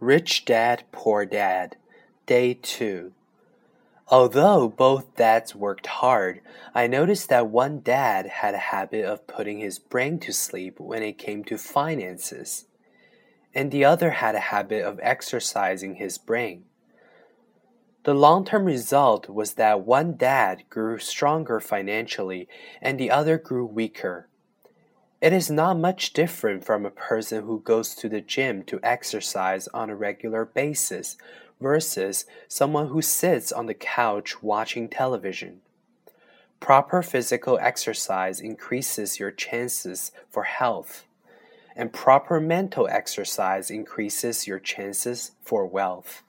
Rich Dad, Poor Dad, Day 2. Although both dads worked hard, I noticed that one dad had a habit of putting his brain to sleep when it came to finances, and the other had a habit of exercising his brain. The long term result was that one dad grew stronger financially and the other grew weaker. It is not much different from a person who goes to the gym to exercise on a regular basis versus someone who sits on the couch watching television. Proper physical exercise increases your chances for health, and proper mental exercise increases your chances for wealth.